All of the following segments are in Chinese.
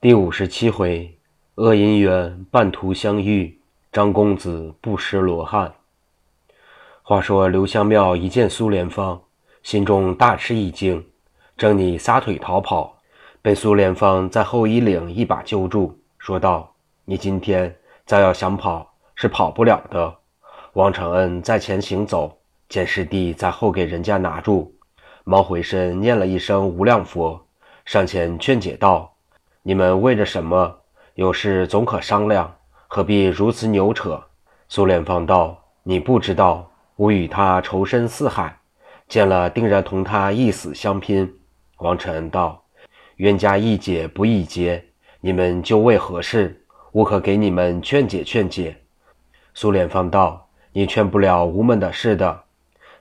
第五十七回，恶姻缘半途相遇，张公子不识罗汉。话说刘香庙一见苏莲芳，心中大吃一惊，正拟撒腿逃跑，被苏莲芳在后衣领一把揪住，说道：“你今天再要想跑，是跑不了的。”王承恩在前行走，见师弟在后给人家拿住，忙回身念了一声无量佛，上前劝解道。你们为着什么？有事总可商量，何必如此扭扯？苏莲芳道：“你不知道，吾与他仇深似海，见了定然同他一死相拼。”王承恩道：“冤家宜解不宜结，你们究为何事？吾可给你们劝解劝解。”苏莲芳道：“你劝不了吾们的事的。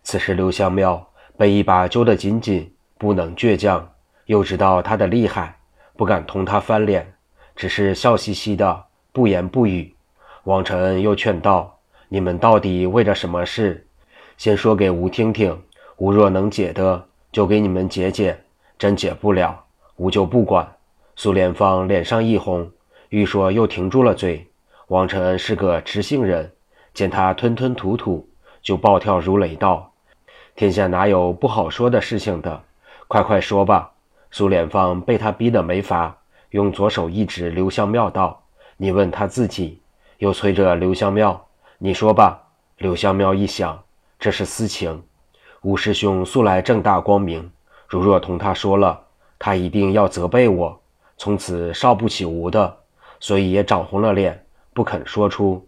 此时刘香庙被一把揪得紧紧，不能倔强，又知道他的厉害。”不敢同他翻脸，只是笑嘻嘻的，不言不语。王承恩又劝道：“你们到底为着什么事？先说给吾听听。吾若能解的，就给你们解解；真解不了，吾就不管。”苏莲芳脸上一红，欲说又停住了嘴。王承恩是个直性人，见他吞吞吐吐，就暴跳如雷道：“天下哪有不好说的事情的？快快说吧！”苏莲芳被他逼得没法，用左手一指刘香庙道：“你问他自己。”又催着刘香庙：“你说吧。”刘香庙一想，这是私情。吴师兄素来正大光明，如若同他说了，他一定要责备我，从此少不起吴的，所以也涨红了脸，不肯说出。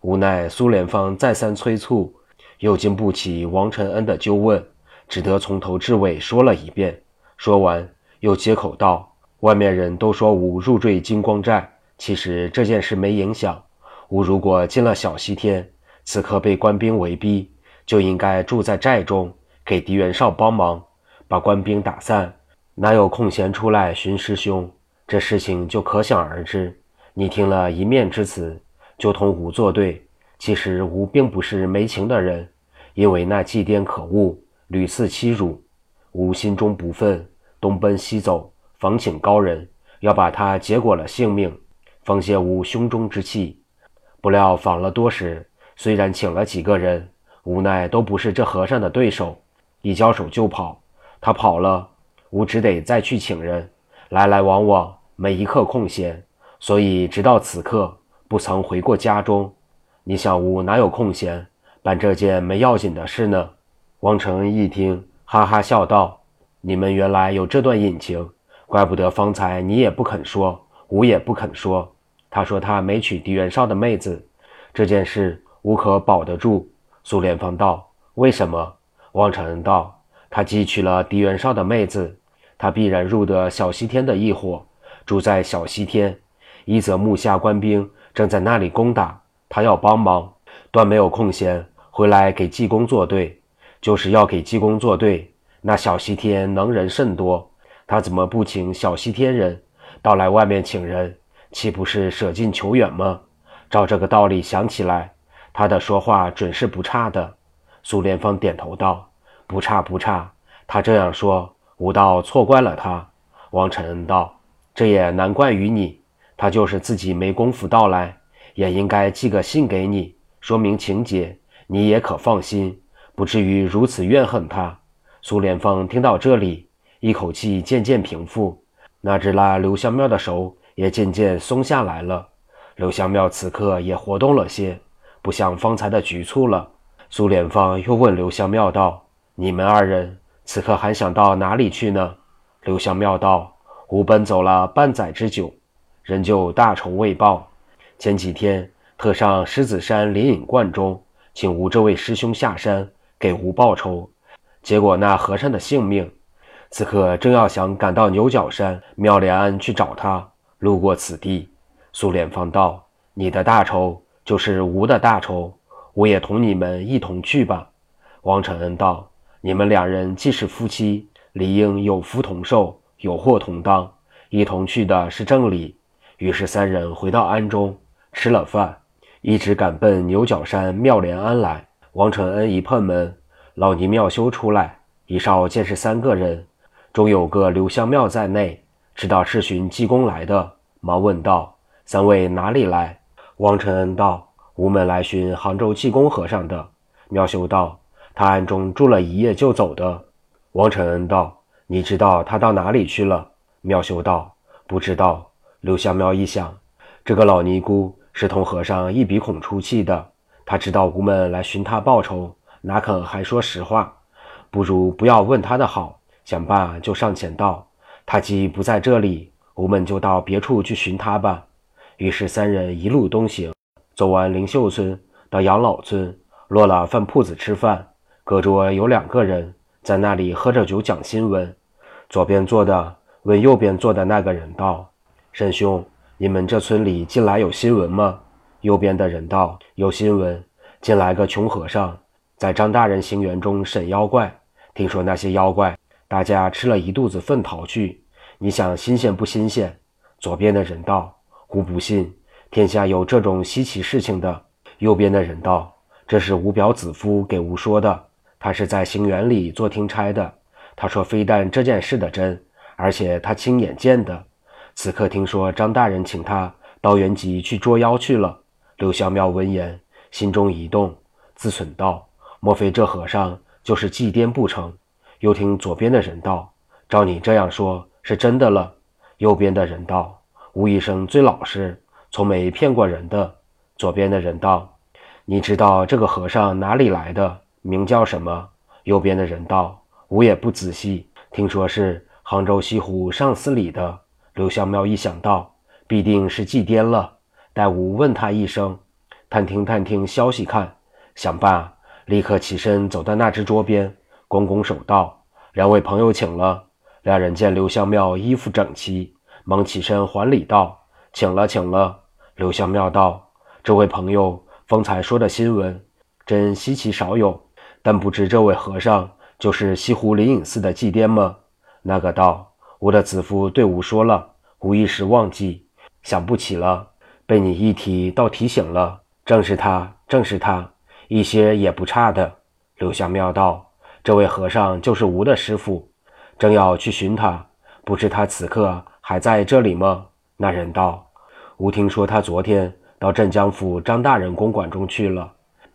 无奈苏莲芳再三催促，又经不起王承恩的纠问，只得从头至尾说了一遍。说完。又接口道：“外面人都说吾入赘金光寨，其实这件事没影响。吾如果进了小西天，此刻被官兵围逼，就应该住在寨中，给狄元绍帮忙，把官兵打散，哪有空闲出来寻师兄？这事情就可想而知。你听了一面之词，就同吾作对。其实吾并不是没情的人，因为那祭奠可恶，屡次欺辱，吾心中不忿。”东奔西走，访请高人，要把他结果了性命，方泄吾胸中之气。不料访了多时，虽然请了几个人，无奈都不是这和尚的对手，一交手就跑。他跑了，吾只得再去请人，来来往往，没一刻空闲，所以直到此刻不曾回过家中。你想吾哪有空闲办这件没要紧的事呢？王成一听，哈哈笑道。你们原来有这段隐情，怪不得方才你也不肯说，吾也不肯说。他说他没娶狄元绍的妹子，这件事吾可保得住。苏莲芳道：“为什么？”王承恩道：“他既娶了狄元绍的妹子，他必然入得小西天的一伙，住在小西天。一则木下官兵正在那里攻打，他要帮忙，断没有空闲回来给济公作对。就是要给济公作对。”那小西天能人甚多，他怎么不请小西天人到来外面请人？岂不是舍近求远吗？照这个道理想起来，他的说话准是不差的。苏莲芳点头道：“不差不差。”他这样说，吾道错怪了他。王承恩道：“这也难怪于你，他就是自己没工夫到来，也应该寄个信给你，说明情节，你也可放心，不至于如此怨恨他。”苏莲芳听到这里，一口气渐渐平复，那只拉刘香庙的手也渐渐松下来了。刘香庙此刻也活动了些，不像方才的局促了。苏莲芳又问刘香庙道：“你们二人此刻还想到哪里去呢？”刘香庙道：“吾奔走了半载之久，仍旧大仇未报。前几天特上狮子山灵隐观中，请吾这位师兄下山给吾报仇。”结果那和尚的性命，此刻正要想赶到牛角山妙莲庵去找他，路过此地。苏莲芳道：“你的大仇就是吾的大仇，我也同你们一同去吧。”王承恩道：“你们两人既是夫妻，理应有福同寿，有祸同当，一同去的是正理。”于是三人回到庵中，吃了饭，一直赶奔牛角山妙莲庵来。王承恩一碰门。老尼妙修出来，一少见是三个人，中有个刘香庙在内，知道是寻济公来的，忙问道：“三位哪里来？”王承恩道：“吾们来寻杭州济公和尚的。”妙修道：“他暗中住了一夜就走的。”王承恩道：“你知道他到哪里去了？”妙修道：“不知道。”刘香庙一想，这个老尼姑是同和尚一鼻孔出气的，他知道吾们来寻他报仇，哪肯还说实话？不如不要问他的好。想罢，就上前道：“他既不在这里，我们就到别处去寻他吧。”于是三人一路东行，走完灵秀村，到养老村，落了饭铺子吃饭。隔桌有两个人在那里喝着酒讲新闻。左边坐的问右边坐的那个人道。沈兄，你们这村里近来有新闻吗？右边的人道：“有新闻，近来个穷和尚在张大人行辕中审妖怪，听说那些妖怪大家吃了一肚子粪逃去，你想新鲜不新鲜？”左边的人道：“吾不信，天下有这种稀奇事情的。”右边的人道：“这是吾表子夫给吾说的，他是在行辕里做听差的。他说非但这件事的真，而且他亲眼见的。”此刻听说张大人请他到原籍去捉妖去了。刘小庙闻言，心中一动，自损道：“莫非这和尚就是祭癫不成？”又听左边的人道：“照你这样说，是真的了。”右边的人道：“吴医生最老实，从没骗过人的。”左边的人道：“你知道这个和尚哪里来的？名叫什么？”右边的人道：“吾也不仔细，听说是杭州西湖上司里的。”刘香庙一想到必定是祭颠了，待吾问他一声，探听探听消息看。想罢，立刻起身走到那只桌边，拱拱手道：“两位朋友请了。”两人见刘香庙衣服整齐，忙起身还礼道：“请了，请了。”刘香庙道：“这位朋友方才说的新闻，真稀奇少有，但不知这位和尚就是西湖灵隐寺的祭颠吗？”那个道。我的子夫对吾说了，吾一时忘记，想不起了。被你一提，倒提醒了。正是他，正是他，一些也不差的。刘香庙道：“这位和尚就是吾的师傅，正要去寻他，不知他此刻还在这里吗？”那人道：“吾听说他昨天到镇江府张大人公馆中去了。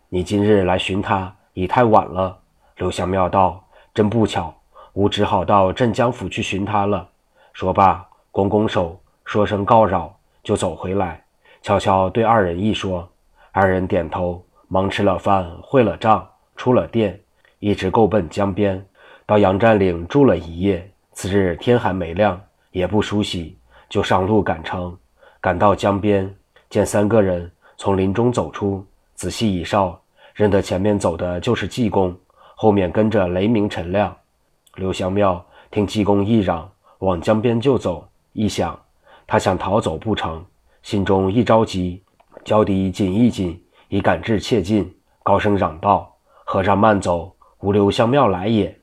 你今日来寻他，已太晚了。”刘香庙道：“真不巧。”吾只好到镇江府去寻他了。说罢，拱拱手，说声告饶，就走回来，悄悄对二人一说。二人点头，忙吃了饭，汇了账，出了店，一直够奔江边，到杨占岭住了一夜。次日天还没亮，也不梳洗，就上路赶程。赶到江边，见三个人从林中走出，仔细一哨，认得前面走的就是济公，后面跟着雷鸣、陈亮。刘香庙听济公一嚷，往江边就走。一想，他想逃走不成，心中一着急，脚底紧一紧，已赶至切近，高声嚷道：“和尚慢走，吾刘香庙来也。”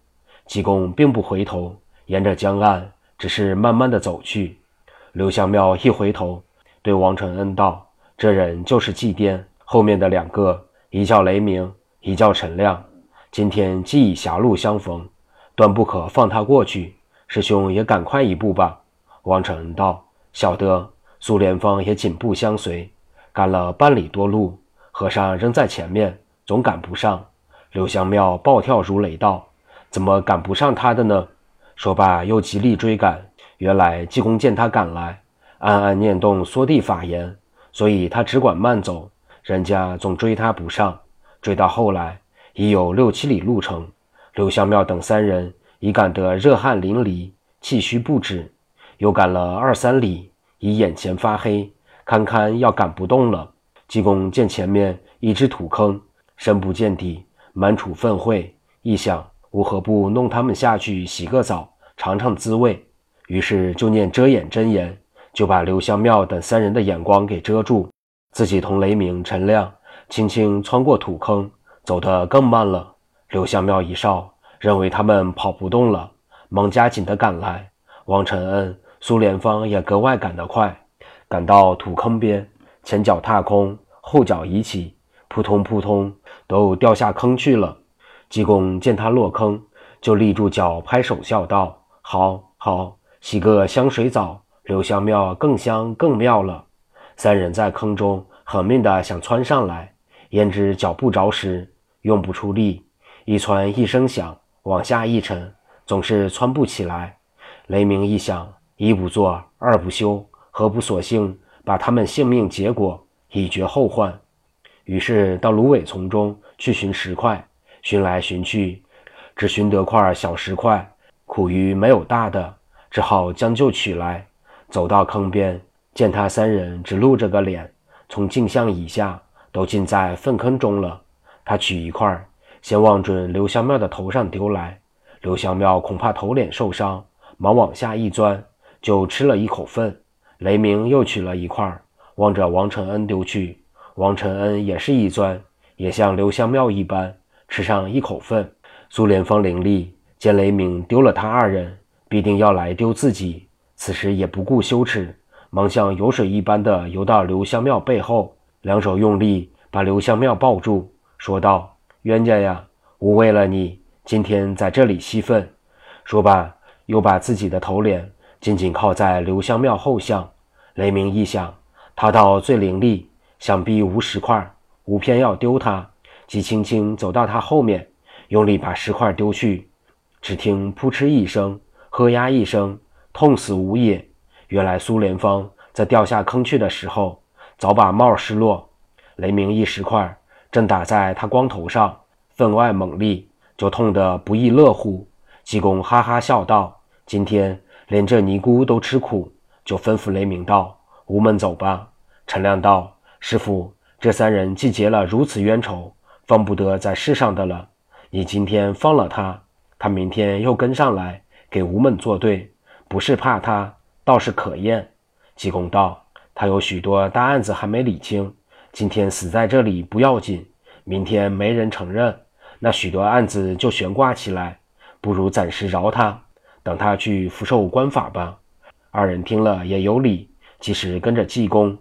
济公并不回头，沿着江岸，只是慢慢的走去。刘香庙一回头，对王承恩道：“这人就是祭奠，后面的两个，一叫雷鸣，一叫陈亮，今天既已狭路相逢。”断不可放他过去，师兄也赶快一步吧。王承恩道：“晓得。”苏连芳也紧步相随，赶了半里多路，和尚仍在前面，总赶不上。刘香庙暴跳如雷道：“怎么赶不上他的呢？”说罢又极力追赶。原来济公见他赶来，暗暗念动缩地法言，所以他只管慢走，人家总追他不上。追到后来，已有六七里路程。刘香庙等三人已赶得热汗淋漓，气虚不止，又赶了二三里，已眼前发黑，堪堪要赶不动了。济公见前面一只土坑，深不见底，满处粪秽，一想，吾何不弄他们下去洗个澡，尝尝滋味？于是就念遮眼真言，就把刘香庙等三人的眼光给遮住，自己同雷鸣、陈亮轻轻穿过土坑，走得更慢了。刘香庙一哨，认为他们跑不动了，忙加紧地赶来。王承恩、苏连芳也格外赶得快，赶到土坑边，前脚踏空，后脚一起，扑通扑通，都掉下坑去了。济公见他落坑，就立住脚，拍手笑道：“好好，洗个香水澡，留香庙更香更妙了。三人在坑中狠命的想窜上来，焉知脚不着时，用不出力，一窜一声响，往下一沉，总是窜不起来。雷鸣一响，一不做二不休，何不索性把他们性命结果，以绝后患？于是到芦苇丛中去寻石块，寻来寻去，只寻得块小石块，苦于没有大的，只好将就取来。走到坑边，见他三人只露着个脸，从镜像以下都浸在粪坑中了。他取一块，先望准刘香庙的头上丢来。刘香庙恐怕头脸受伤，忙往下一钻，就吃了一口粪。雷鸣又取了一块，望着王承恩丢去。王承恩也是一钻，也像刘香庙一般吃上一口粪。苏连芳凌厉见雷鸣丢了他二人，必定要来丢自己，此时也不顾羞耻，忙像游水一般的游到刘香庙背后，两手用力把刘香庙抱住，说道：“冤家呀，吾为了你，今天在这里吸粪。”说罢，又把自己的头脸紧紧靠在刘香庙后巷。雷鸣一响，他倒最伶俐。想必无石块，吾偏要丢他，即轻轻走到他后面，用力把石块丢去。只听扑哧一声，喝呀一声，痛死吾也。原来苏连芳在掉下坑去的时候，早把帽失落。雷鸣一石块正打在他光头上，分外猛力，就痛得不亦乐乎。济公哈哈笑道：“今天连这尼姑都吃苦。”就吩咐雷鸣道：“吾们走吧。”陈亮道。师傅，这三人既结了如此冤仇，放不得在世上的了。你今天放了他，他明天又跟上来给吾们作对，不是怕他，倒是可厌。济公道：他有许多大案子还没理清，今天死在这里不要紧，明天没人承认，那许多案子就悬挂起来，不如暂时饶他，等他去福寿官法吧。二人听了也有理，即使跟着济公。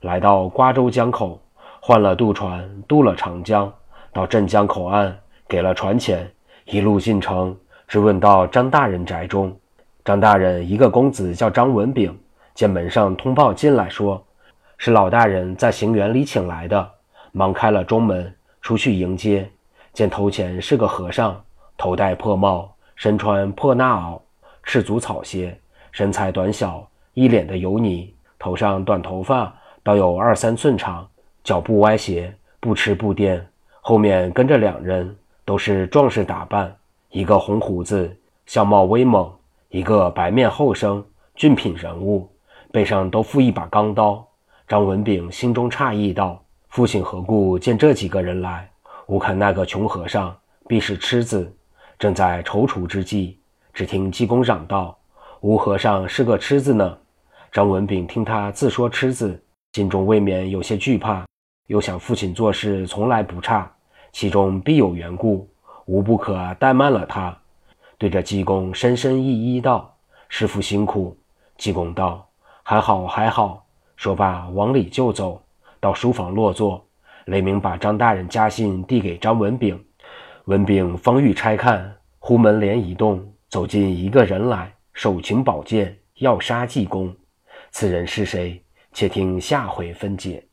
来到瓜州江口，换了渡船，渡了长江，到镇江口岸，给了船钱，一路进城，直问到张大人宅中。张大人一个公子叫张文炳，见门上通报进来，说是老大人在行辕里请来的，忙开了中门，出去迎接。见头前是个和尚，头戴破帽，身穿破衲袄，赤足草鞋，身材短小，一脸的油泥，头上短头发。倒有二三寸长，脚步歪斜，不吃不颠。后面跟着两人，都是壮士打扮，一个红胡子，相貌威猛；一个白面后生，俊品人物，背上都负一把钢刀。张文炳心中诧异道：“父亲何故见这几个人来？吾看那个穷和尚必是痴子，正在踌躇之际，只听济公嚷道：‘吴和尚是个痴子呢！’张文炳听他自说痴子。”心中未免有些惧怕，又想父亲做事从来不差，其中必有缘故，无不可怠慢了他。对着济公深深一揖道：“师傅辛苦。”济公道：“还好还好。”说罢往里就走，到书房落座。雷鸣把张大人家信递给张文炳，文炳方欲拆看，忽门帘一动，走进一个人来，手擎宝剑要杀济公。此人是谁？且听下回分解。